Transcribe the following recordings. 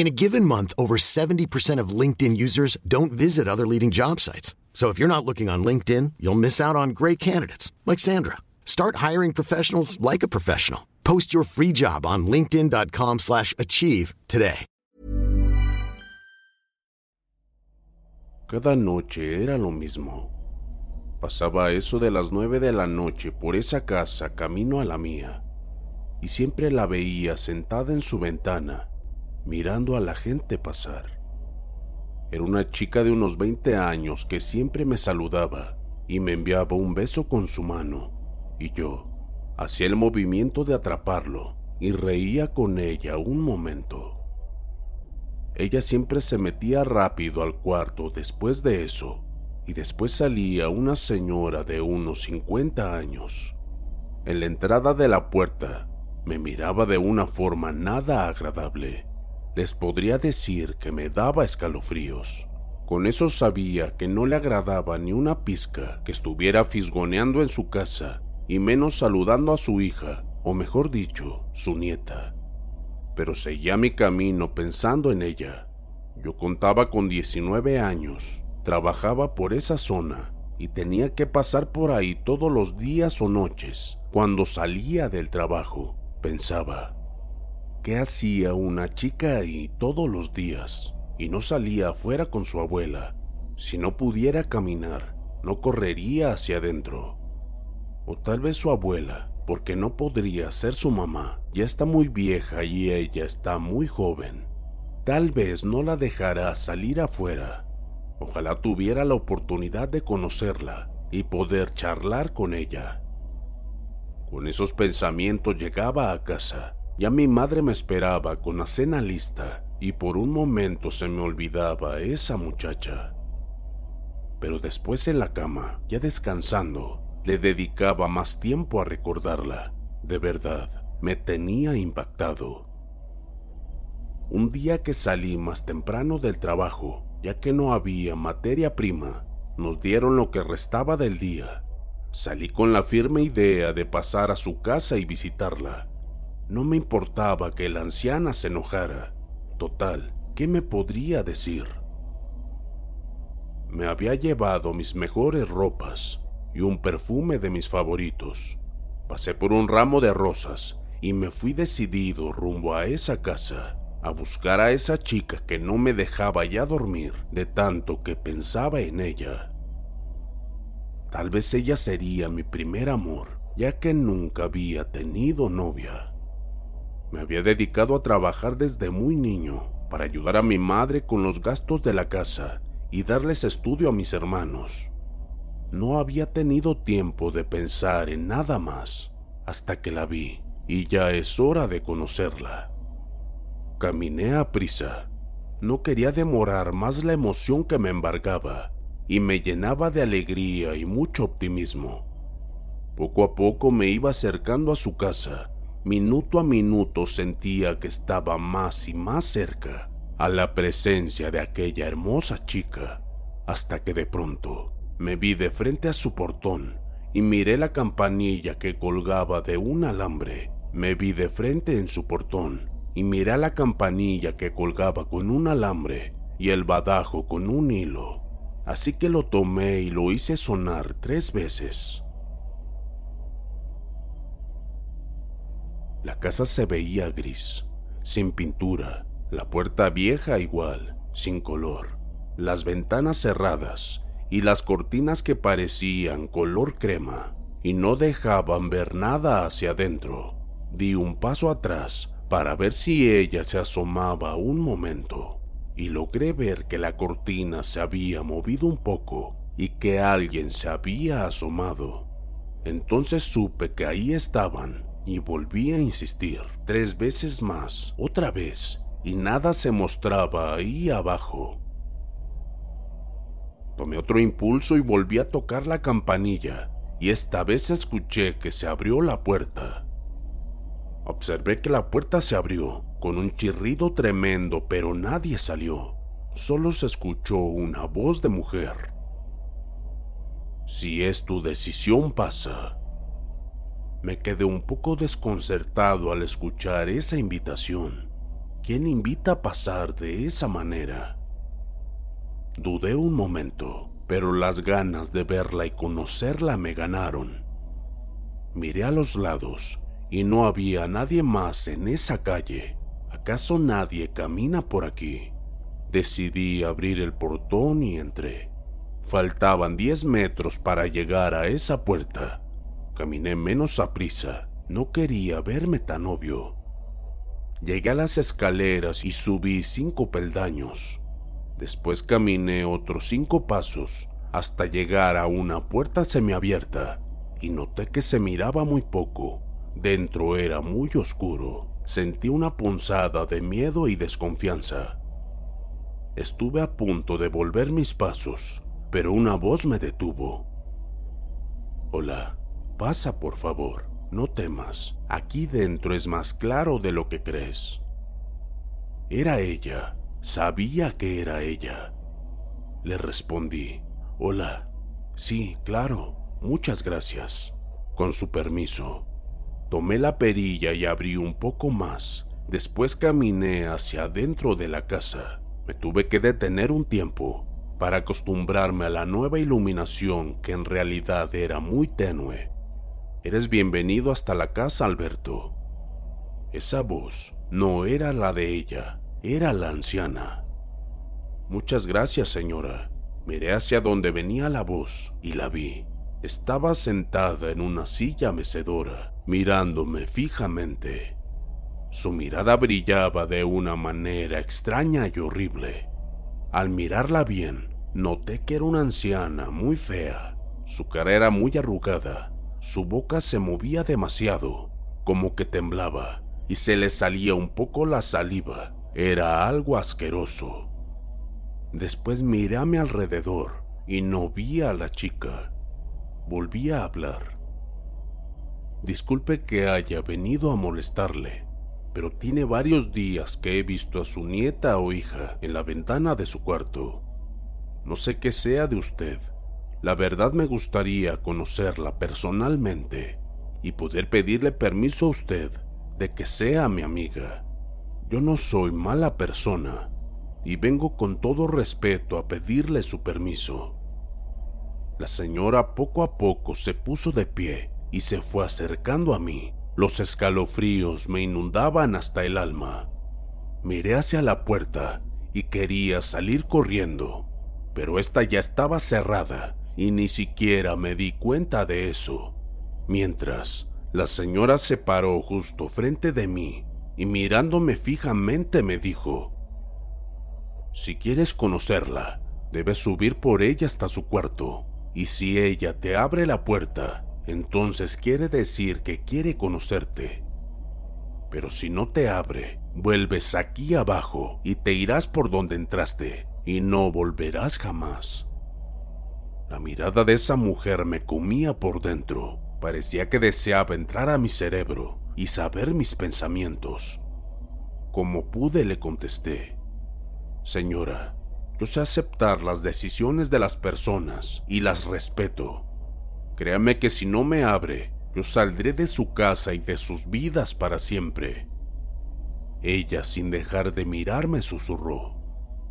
In a given month, over 70% of LinkedIn users don't visit other leading job sites. So if you're not looking on LinkedIn, you'll miss out on great candidates like Sandra. Start hiring professionals like a professional. Post your free job on linkedin.com/achieve today. Cada noche era lo mismo. Pasaba eso de las nueve de la noche por esa casa camino a la mía, y siempre la veía sentada en su ventana, mirando a la gente pasar. Era una chica de unos 20 años que siempre me saludaba y me enviaba un beso con su mano, y yo hacía el movimiento de atraparlo y reía con ella un momento. Ella siempre se metía rápido al cuarto después de eso, y después salía una señora de unos 50 años. En la entrada de la puerta me miraba de una forma nada agradable. Les podría decir que me daba escalofríos. Con eso sabía que no le agradaba ni una pizca que estuviera fisgoneando en su casa y menos saludando a su hija, o mejor dicho, su nieta. Pero seguía mi camino pensando en ella. Yo contaba con 19 años, trabajaba por esa zona y tenía que pasar por ahí todos los días o noches. Cuando salía del trabajo, pensaba, ¿qué hacía una chica ahí todos los días y no salía afuera con su abuela? Si no pudiera caminar, no correría hacia adentro. O tal vez su abuela, porque no podría ser su mamá, ya está muy vieja y ella está muy joven. Tal vez no la dejará salir afuera. Ojalá tuviera la oportunidad de conocerla y poder charlar con ella. Con esos pensamientos llegaba a casa. Ya mi madre me esperaba con la cena lista y por un momento se me olvidaba esa muchacha. Pero después en la cama, ya descansando, le dedicaba más tiempo a recordarla. De verdad, me tenía impactado. Un día que salí más temprano del trabajo, ya que no había materia prima, nos dieron lo que restaba del día. Salí con la firme idea de pasar a su casa y visitarla. No me importaba que la anciana se enojara. Total, ¿qué me podría decir? Me había llevado mis mejores ropas y un perfume de mis favoritos. Pasé por un ramo de rosas y me fui decidido rumbo a esa casa a buscar a esa chica que no me dejaba ya dormir de tanto que pensaba en ella. Tal vez ella sería mi primer amor, ya que nunca había tenido novia. Me había dedicado a trabajar desde muy niño para ayudar a mi madre con los gastos de la casa y darles estudio a mis hermanos. No había tenido tiempo de pensar en nada más hasta que la vi y ya es hora de conocerla. Caminé a prisa. No quería demorar más la emoción que me embargaba y me llenaba de alegría y mucho optimismo. Poco a poco me iba acercando a su casa. Minuto a minuto sentía que estaba más y más cerca a la presencia de aquella hermosa chica. hasta que de pronto me vi de frente a su portón y miré la campanilla que colgaba de un alambre. Me vi de frente en su portón y miré la campanilla que colgaba con un alambre y el badajo con un hilo. Así que lo tomé y lo hice sonar tres veces. La casa se veía gris, sin pintura, la puerta vieja igual, sin color, las ventanas cerradas y las cortinas que parecían color crema y no dejaban ver nada hacia adentro. Di un paso atrás para ver si ella se asomaba un momento y logré ver que la cortina se había movido un poco y que alguien se había asomado. Entonces supe que ahí estaban y volví a insistir tres veces más, otra vez, y nada se mostraba ahí abajo. Tomé otro impulso y volví a tocar la campanilla, y esta vez escuché que se abrió la puerta. Observé que la puerta se abrió con un chirrido tremendo, pero nadie salió. Solo se escuchó una voz de mujer. Si es tu decisión, pasa. Me quedé un poco desconcertado al escuchar esa invitación. ¿Quién invita a pasar de esa manera? Dudé un momento, pero las ganas de verla y conocerla me ganaron. Miré a los lados y no había nadie más en esa calle. ¿Acaso nadie camina por aquí? Decidí abrir el portón y entré. Faltaban diez metros para llegar a esa puerta. Caminé menos a prisa. No quería verme tan obvio. Llegué a las escaleras y subí cinco peldaños. Después caminé otros cinco pasos hasta llegar a una puerta semiabierta y noté que se miraba muy poco. Dentro era muy oscuro. Sentí una punzada de miedo y desconfianza. Estuve a punto de volver mis pasos, pero una voz me detuvo. Hola, pasa por favor, no temas. Aquí dentro es más claro de lo que crees. Era ella, Sabía que era ella. Le respondí, Hola. Sí, claro. Muchas gracias. Con su permiso. Tomé la perilla y abrí un poco más. Después caminé hacia adentro de la casa. Me tuve que detener un tiempo para acostumbrarme a la nueva iluminación que en realidad era muy tenue. Eres bienvenido hasta la casa, Alberto. Esa voz no era la de ella era la anciana. Muchas gracias, señora. Miré hacia donde venía la voz y la vi. Estaba sentada en una silla mecedora, mirándome fijamente. Su mirada brillaba de una manera extraña y horrible. Al mirarla bien, noté que era una anciana muy fea. Su cara era muy arrugada, su boca se movía demasiado, como que temblaba, y se le salía un poco la saliva era algo asqueroso. Después miré a mi alrededor y no vi a la chica. Volví a hablar. Disculpe que haya venido a molestarle, pero tiene varios días que he visto a su nieta o hija en la ventana de su cuarto. No sé qué sea de usted. La verdad me gustaría conocerla personalmente y poder pedirle permiso a usted de que sea mi amiga. Yo no soy mala persona y vengo con todo respeto a pedirle su permiso. La señora poco a poco se puso de pie y se fue acercando a mí. Los escalofríos me inundaban hasta el alma. Miré hacia la puerta y quería salir corriendo, pero esta ya estaba cerrada y ni siquiera me di cuenta de eso. Mientras, la señora se paró justo frente de mí y mirándome fijamente me dijo, Si quieres conocerla, debes subir por ella hasta su cuarto, y si ella te abre la puerta, entonces quiere decir que quiere conocerte. Pero si no te abre, vuelves aquí abajo y te irás por donde entraste, y no volverás jamás. La mirada de esa mujer me comía por dentro. Parecía que deseaba entrar a mi cerebro y saber mis pensamientos. Como pude le contesté, Señora, Yo sé aceptar las decisiones de las personas y las respeto. Créame que si no me abre, yo saldré de su casa y de sus vidas para siempre. Ella, sin dejar de mirarme, susurró.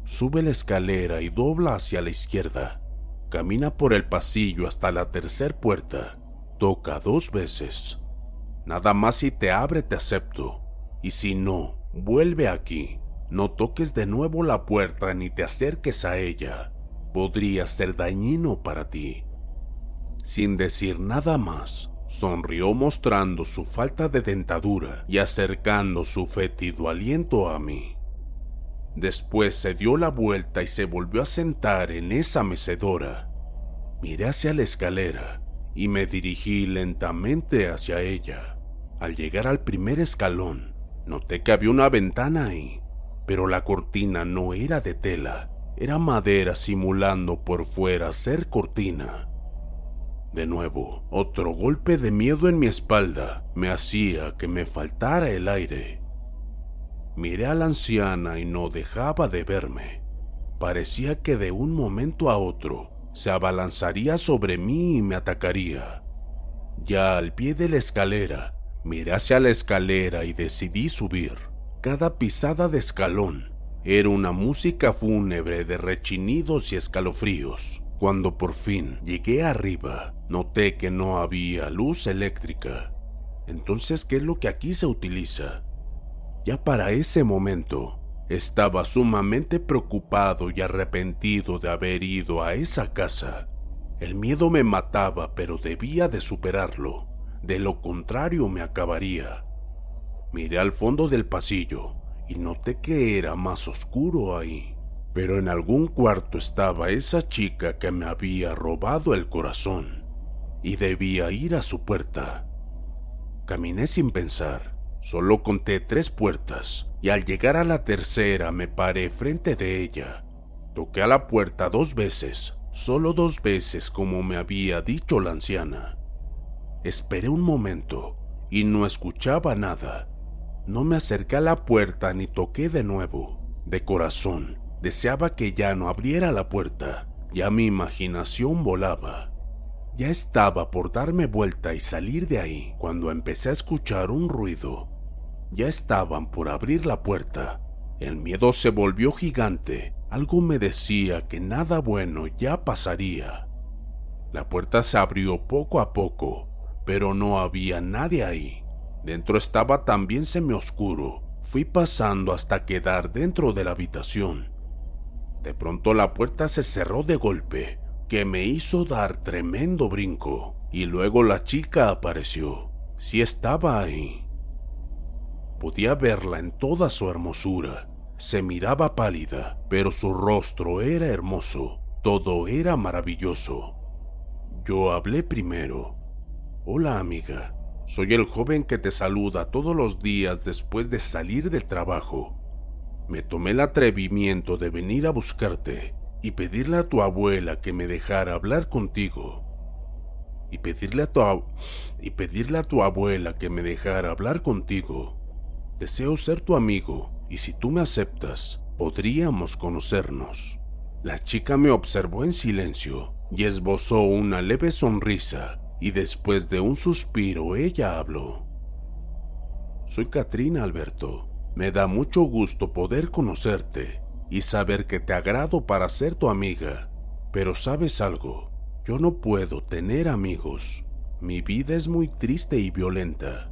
Sube la escalera y dobla hacia la izquierda. Camina por el pasillo hasta la tercera puerta. Toca dos veces. Nada más si te abre te acepto. Y si no, vuelve aquí. No toques de nuevo la puerta ni te acerques a ella. Podría ser dañino para ti. Sin decir nada más, sonrió mostrando su falta de dentadura y acercando su fétido aliento a mí. Después se dio la vuelta y se volvió a sentar en esa mecedora. Miré hacia la escalera y me dirigí lentamente hacia ella. Al llegar al primer escalón, noté que había una ventana ahí, pero la cortina no era de tela, era madera simulando por fuera ser cortina. De nuevo, otro golpe de miedo en mi espalda me hacía que me faltara el aire. Miré a la anciana y no dejaba de verme. Parecía que de un momento a otro se abalanzaría sobre mí y me atacaría. Ya al pie de la escalera, miré hacia la escalera y decidí subir. Cada pisada de escalón era una música fúnebre de rechinidos y escalofríos. Cuando por fin llegué arriba, noté que no había luz eléctrica. Entonces, ¿qué es lo que aquí se utiliza? Ya para ese momento, estaba sumamente preocupado y arrepentido de haber ido a esa casa. El miedo me mataba, pero debía de superarlo. De lo contrario me acabaría. Miré al fondo del pasillo y noté que era más oscuro ahí pero en algún cuarto estaba esa chica que me había robado el corazón y debía ir a su puerta. Caminé sin pensar, solo conté tres puertas y al llegar a la tercera me paré frente de ella. Toqué a la puerta dos veces, solo dos veces como me había dicho la anciana. Esperé un momento y no escuchaba nada. No me acerqué a la puerta ni toqué de nuevo. De corazón, Deseaba que ya no abriera la puerta, ya mi imaginación volaba. Ya estaba por darme vuelta y salir de ahí cuando empecé a escuchar un ruido. Ya estaban por abrir la puerta. El miedo se volvió gigante. Algo me decía que nada bueno ya pasaría. La puerta se abrió poco a poco, pero no había nadie ahí. Dentro estaba también semioscuro. Fui pasando hasta quedar dentro de la habitación. De pronto la puerta se cerró de golpe, que me hizo dar tremendo brinco, y luego la chica apareció. Sí estaba ahí. Podía verla en toda su hermosura. Se miraba pálida, pero su rostro era hermoso. Todo era maravilloso. Yo hablé primero. Hola amiga, soy el joven que te saluda todos los días después de salir del trabajo me tomé el atrevimiento de venir a buscarte y pedirle a tu abuela que me dejara hablar contigo. Y pedirle a tu, y pedirle a tu abuela que me dejara hablar contigo. Deseo ser tu amigo y si tú me aceptas, podríamos conocernos. La chica me observó en silencio y esbozó una leve sonrisa y después de un suspiro ella habló. Soy Katrina Alberto me da mucho gusto poder conocerte y saber que te agrado para ser tu amiga. Pero sabes algo, yo no puedo tener amigos. Mi vida es muy triste y violenta.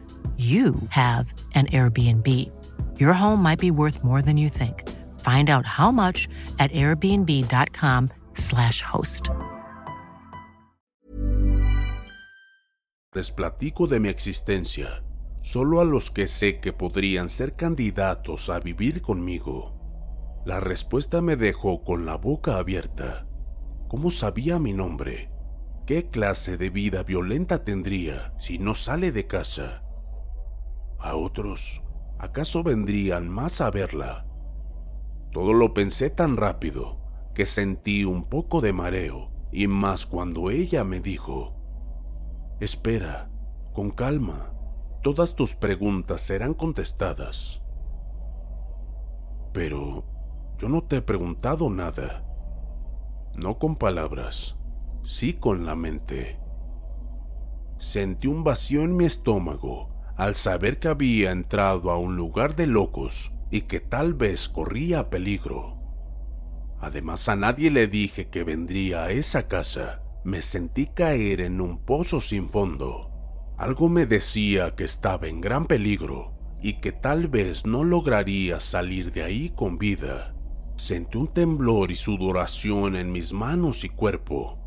you have an Airbnb. Your home might be worth more than you think. Find out how much at airbnb.com/slash host. Les platico de mi existencia solo a los que sé que podrían ser candidatos a vivir conmigo. La respuesta me dejó con la boca abierta. ¿Cómo sabía mi nombre? ¿Qué clase de vida violenta tendría si no sale de casa? A otros, ¿acaso vendrían más a verla? Todo lo pensé tan rápido que sentí un poco de mareo, y más cuando ella me dijo, Espera, con calma, todas tus preguntas serán contestadas. Pero yo no te he preguntado nada. No con palabras, sí con la mente. Sentí un vacío en mi estómago al saber que había entrado a un lugar de locos y que tal vez corría peligro. Además a nadie le dije que vendría a esa casa. Me sentí caer en un pozo sin fondo. Algo me decía que estaba en gran peligro y que tal vez no lograría salir de ahí con vida. Sentí un temblor y sudoración en mis manos y cuerpo.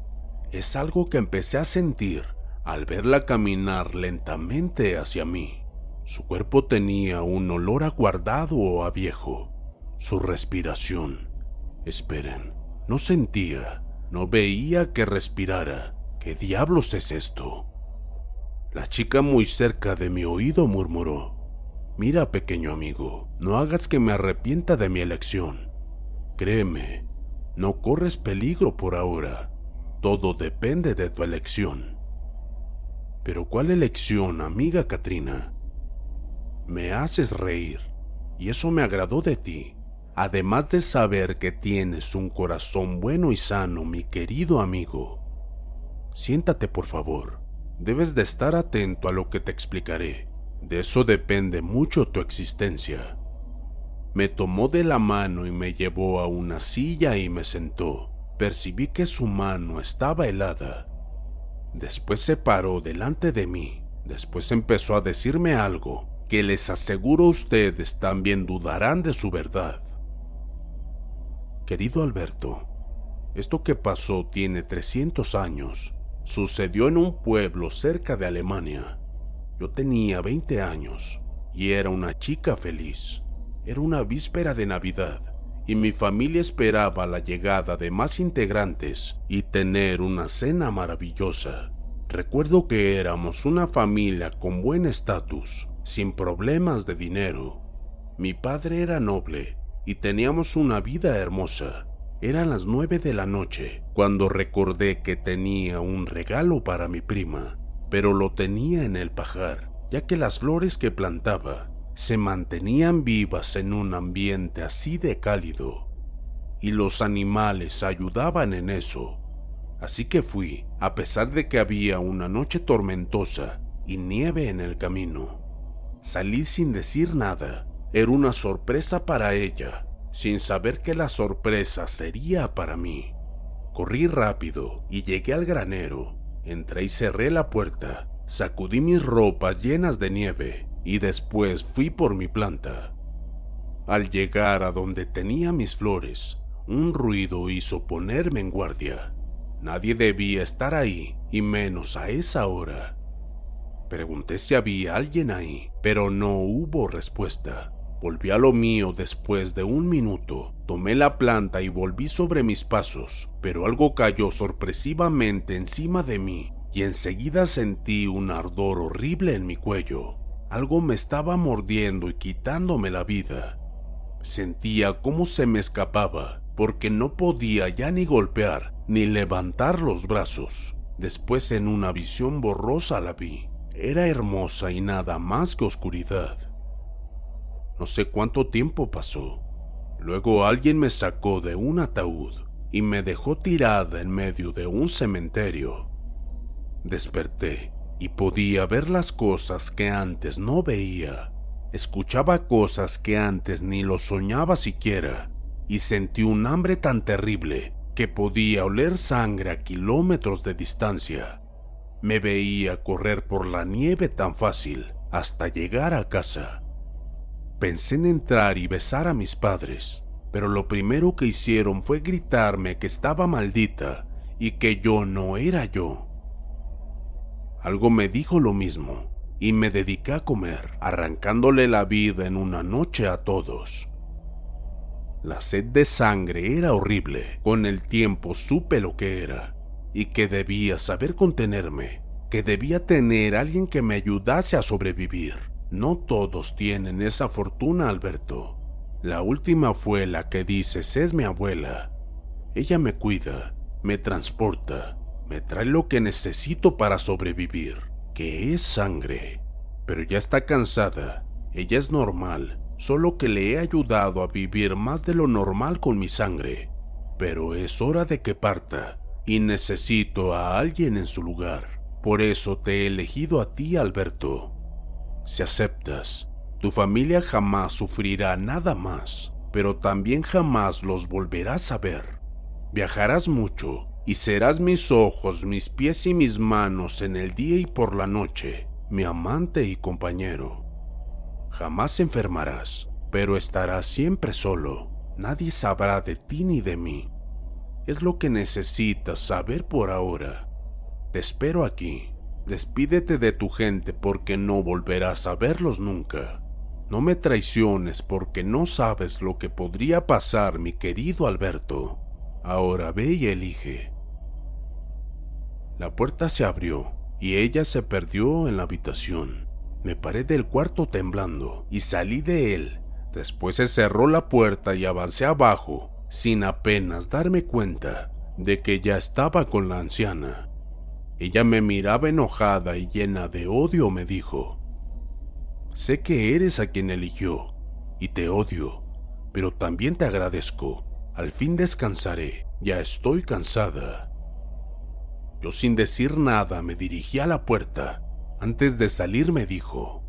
Es algo que empecé a sentir al verla caminar lentamente hacia mí. Su cuerpo tenía un olor aguardado o a viejo. Su respiración. Esperen, no sentía, no veía que respirara. ¿Qué diablos es esto? La chica muy cerca de mi oído murmuró. Mira, pequeño amigo, no hagas que me arrepienta de mi elección. Créeme, no corres peligro por ahora. Todo depende de tu elección. Pero ¿cuál elección, amiga Katrina? Me haces reír, y eso me agradó de ti, además de saber que tienes un corazón bueno y sano, mi querido amigo. Siéntate, por favor. Debes de estar atento a lo que te explicaré. De eso depende mucho tu existencia. Me tomó de la mano y me llevó a una silla y me sentó. Percibí que su mano estaba helada Después se paró delante de mí. Después empezó a decirme algo que les aseguro ustedes también dudarán de su verdad. Querido Alberto, esto que pasó tiene 300 años. Sucedió en un pueblo cerca de Alemania. Yo tenía 20 años y era una chica feliz. Era una víspera de Navidad y mi familia esperaba la llegada de más integrantes y tener una cena maravillosa. Recuerdo que éramos una familia con buen estatus, sin problemas de dinero. Mi padre era noble y teníamos una vida hermosa. Eran las nueve de la noche cuando recordé que tenía un regalo para mi prima, pero lo tenía en el pajar, ya que las flores que plantaba se mantenían vivas en un ambiente así de cálido, y los animales ayudaban en eso. Así que fui, a pesar de que había una noche tormentosa y nieve en el camino. Salí sin decir nada. Era una sorpresa para ella, sin saber que la sorpresa sería para mí. Corrí rápido y llegué al granero. Entré y cerré la puerta. Sacudí mis ropas llenas de nieve y después fui por mi planta. Al llegar a donde tenía mis flores, un ruido hizo ponerme en guardia. Nadie debía estar ahí, y menos a esa hora. Pregunté si había alguien ahí, pero no hubo respuesta. Volví a lo mío después de un minuto, tomé la planta y volví sobre mis pasos, pero algo cayó sorpresivamente encima de mí y enseguida sentí un ardor horrible en mi cuello. Algo me estaba mordiendo y quitándome la vida. Sentía cómo se me escapaba, porque no podía ya ni golpear ni levantar los brazos. Después en una visión borrosa la vi. Era hermosa y nada más que oscuridad. No sé cuánto tiempo pasó. Luego alguien me sacó de un ataúd y me dejó tirada en medio de un cementerio. Desperté y podía ver las cosas que antes no veía. Escuchaba cosas que antes ni lo soñaba siquiera y sentí un hambre tan terrible que podía oler sangre a kilómetros de distancia. Me veía correr por la nieve tan fácil hasta llegar a casa. Pensé en entrar y besar a mis padres, pero lo primero que hicieron fue gritarme que estaba maldita y que yo no era yo. Algo me dijo lo mismo y me dediqué a comer, arrancándole la vida en una noche a todos. La sed de sangre era horrible. Con el tiempo supe lo que era y que debía saber contenerme, que debía tener alguien que me ayudase a sobrevivir. No todos tienen esa fortuna, Alberto. La última fue la que dices es mi abuela. Ella me cuida, me transporta, me trae lo que necesito para sobrevivir, que es sangre. Pero ya está cansada, ella es normal, solo que le he ayudado a vivir más de lo normal con mi sangre. Pero es hora de que parta y necesito a alguien en su lugar. Por eso te he elegido a ti, Alberto. Si aceptas, tu familia jamás sufrirá nada más, pero también jamás los volverás a ver. Viajarás mucho y serás mis ojos, mis pies y mis manos en el día y por la noche, mi amante y compañero. Jamás enfermarás, pero estarás siempre solo. Nadie sabrá de ti ni de mí. Es lo que necesitas saber por ahora. Te espero aquí. Despídete de tu gente porque no volverás a verlos nunca. No me traiciones porque no sabes lo que podría pasar, mi querido Alberto. Ahora ve y elige. La puerta se abrió y ella se perdió en la habitación. Me paré del cuarto temblando y salí de él. Después se cerró la puerta y avancé abajo, sin apenas darme cuenta de que ya estaba con la anciana. Ella me miraba enojada y llena de odio me dijo, Sé que eres a quien eligió, y te odio, pero también te agradezco. Al fin descansaré, ya estoy cansada. Yo sin decir nada me dirigí a la puerta antes de salir me dijo,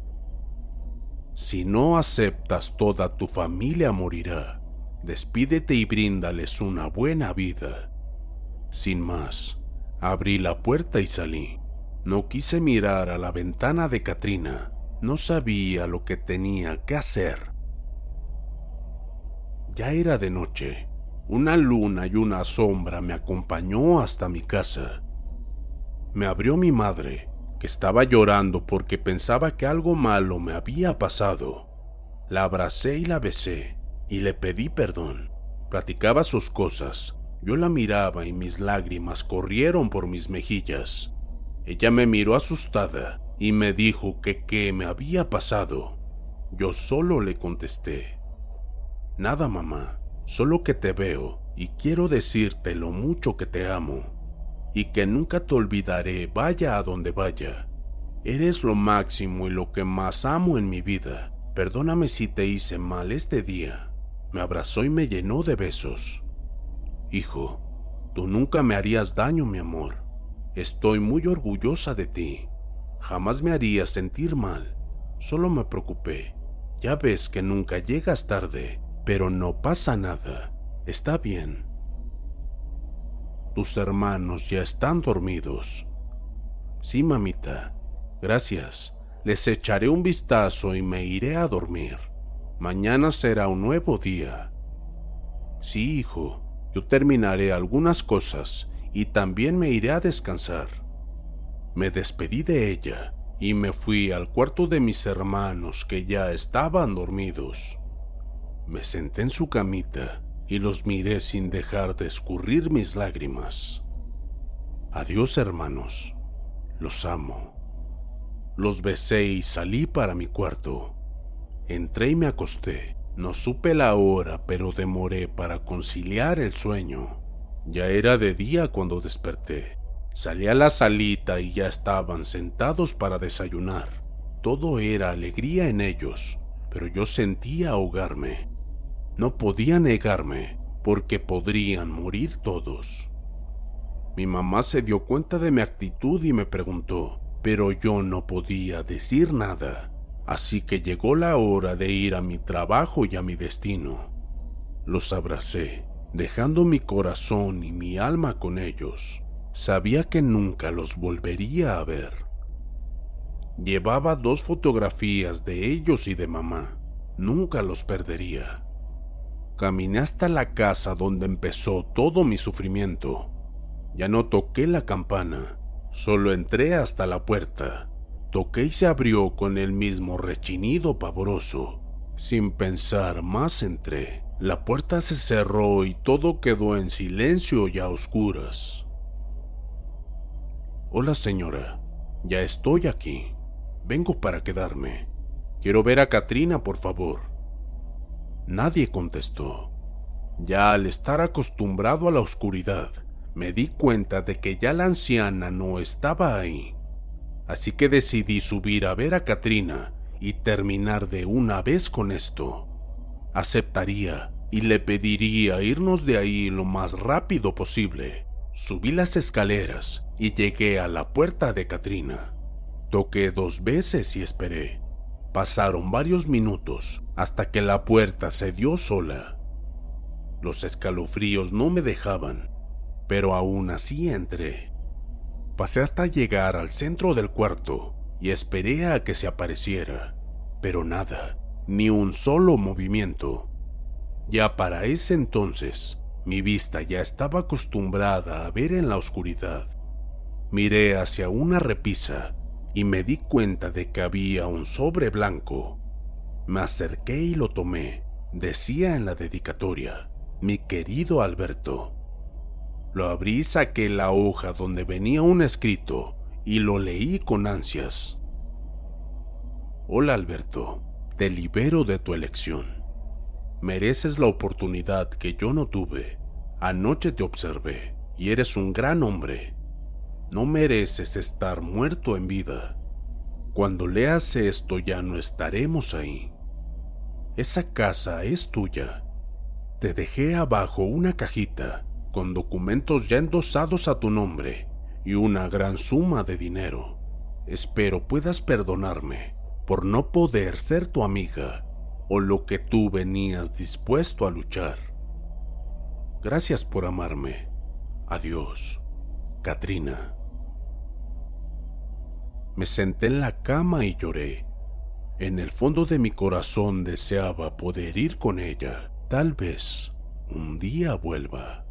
si no aceptas toda tu familia morirá. Despídete y bríndales una buena vida. Sin más, abrí la puerta y salí. No quise mirar a la ventana de Katrina. No sabía lo que tenía que hacer. Ya era de noche. Una luna y una sombra me acompañó hasta mi casa. Me abrió mi madre estaba llorando porque pensaba que algo malo me había pasado. La abracé y la besé y le pedí perdón. Platicaba sus cosas. Yo la miraba y mis lágrimas corrieron por mis mejillas. Ella me miró asustada y me dijo que qué me había pasado. Yo solo le contesté. Nada, mamá, solo que te veo y quiero decirte lo mucho que te amo y que nunca te olvidaré vaya a donde vaya. Eres lo máximo y lo que más amo en mi vida. Perdóname si te hice mal este día. Me abrazó y me llenó de besos. Hijo, tú nunca me harías daño, mi amor. Estoy muy orgullosa de ti. Jamás me harías sentir mal. Solo me preocupé. Ya ves que nunca llegas tarde, pero no pasa nada. Está bien. Tus hermanos ya están dormidos. Sí, mamita. Gracias. Les echaré un vistazo y me iré a dormir. Mañana será un nuevo día. Sí, hijo. Yo terminaré algunas cosas y también me iré a descansar. Me despedí de ella y me fui al cuarto de mis hermanos que ya estaban dormidos. Me senté en su camita y los miré sin dejar de escurrir mis lágrimas. Adiós hermanos, los amo. Los besé y salí para mi cuarto. Entré y me acosté. No supe la hora, pero demoré para conciliar el sueño. Ya era de día cuando desperté. Salí a la salita y ya estaban sentados para desayunar. Todo era alegría en ellos pero yo sentía ahogarme. No podía negarme, porque podrían morir todos. Mi mamá se dio cuenta de mi actitud y me preguntó, pero yo no podía decir nada, así que llegó la hora de ir a mi trabajo y a mi destino. Los abracé, dejando mi corazón y mi alma con ellos. Sabía que nunca los volvería a ver. Llevaba dos fotografías de ellos y de mamá. Nunca los perdería. Caminé hasta la casa donde empezó todo mi sufrimiento ya no toqué la campana, solo entré hasta la puerta. Toqué y se abrió con el mismo rechinido pavoroso. Sin pensar más entré. La puerta se cerró y todo quedó en silencio y a oscuras. Hola señora, ya estoy aquí. Vengo para quedarme. Quiero ver a Katrina, por favor. Nadie contestó. Ya al estar acostumbrado a la oscuridad, me di cuenta de que ya la anciana no estaba ahí. Así que decidí subir a ver a Katrina y terminar de una vez con esto. Aceptaría y le pediría irnos de ahí lo más rápido posible. Subí las escaleras y llegué a la puerta de Katrina. Toqué dos veces y esperé. Pasaron varios minutos hasta que la puerta se dio sola. Los escalofríos no me dejaban pero aún así entré. Pasé hasta llegar al centro del cuarto y esperé a que se apareciera, pero nada, ni un solo movimiento. Ya para ese entonces, mi vista ya estaba acostumbrada a ver en la oscuridad. Miré hacia una repisa y me di cuenta de que había un sobre blanco. Me acerqué y lo tomé. Decía en la dedicatoria, mi querido Alberto, lo abrí y saqué la hoja donde venía un escrito y lo leí con ansias. Hola Alberto, te libero de tu elección. Mereces la oportunidad que yo no tuve. Anoche te observé y eres un gran hombre. No mereces estar muerto en vida. Cuando leas esto ya no estaremos ahí. Esa casa es tuya. Te dejé abajo una cajita con documentos ya endosados a tu nombre y una gran suma de dinero. Espero puedas perdonarme por no poder ser tu amiga o lo que tú venías dispuesto a luchar. Gracias por amarme. Adiós, Katrina. Me senté en la cama y lloré. En el fondo de mi corazón deseaba poder ir con ella. Tal vez un día vuelva.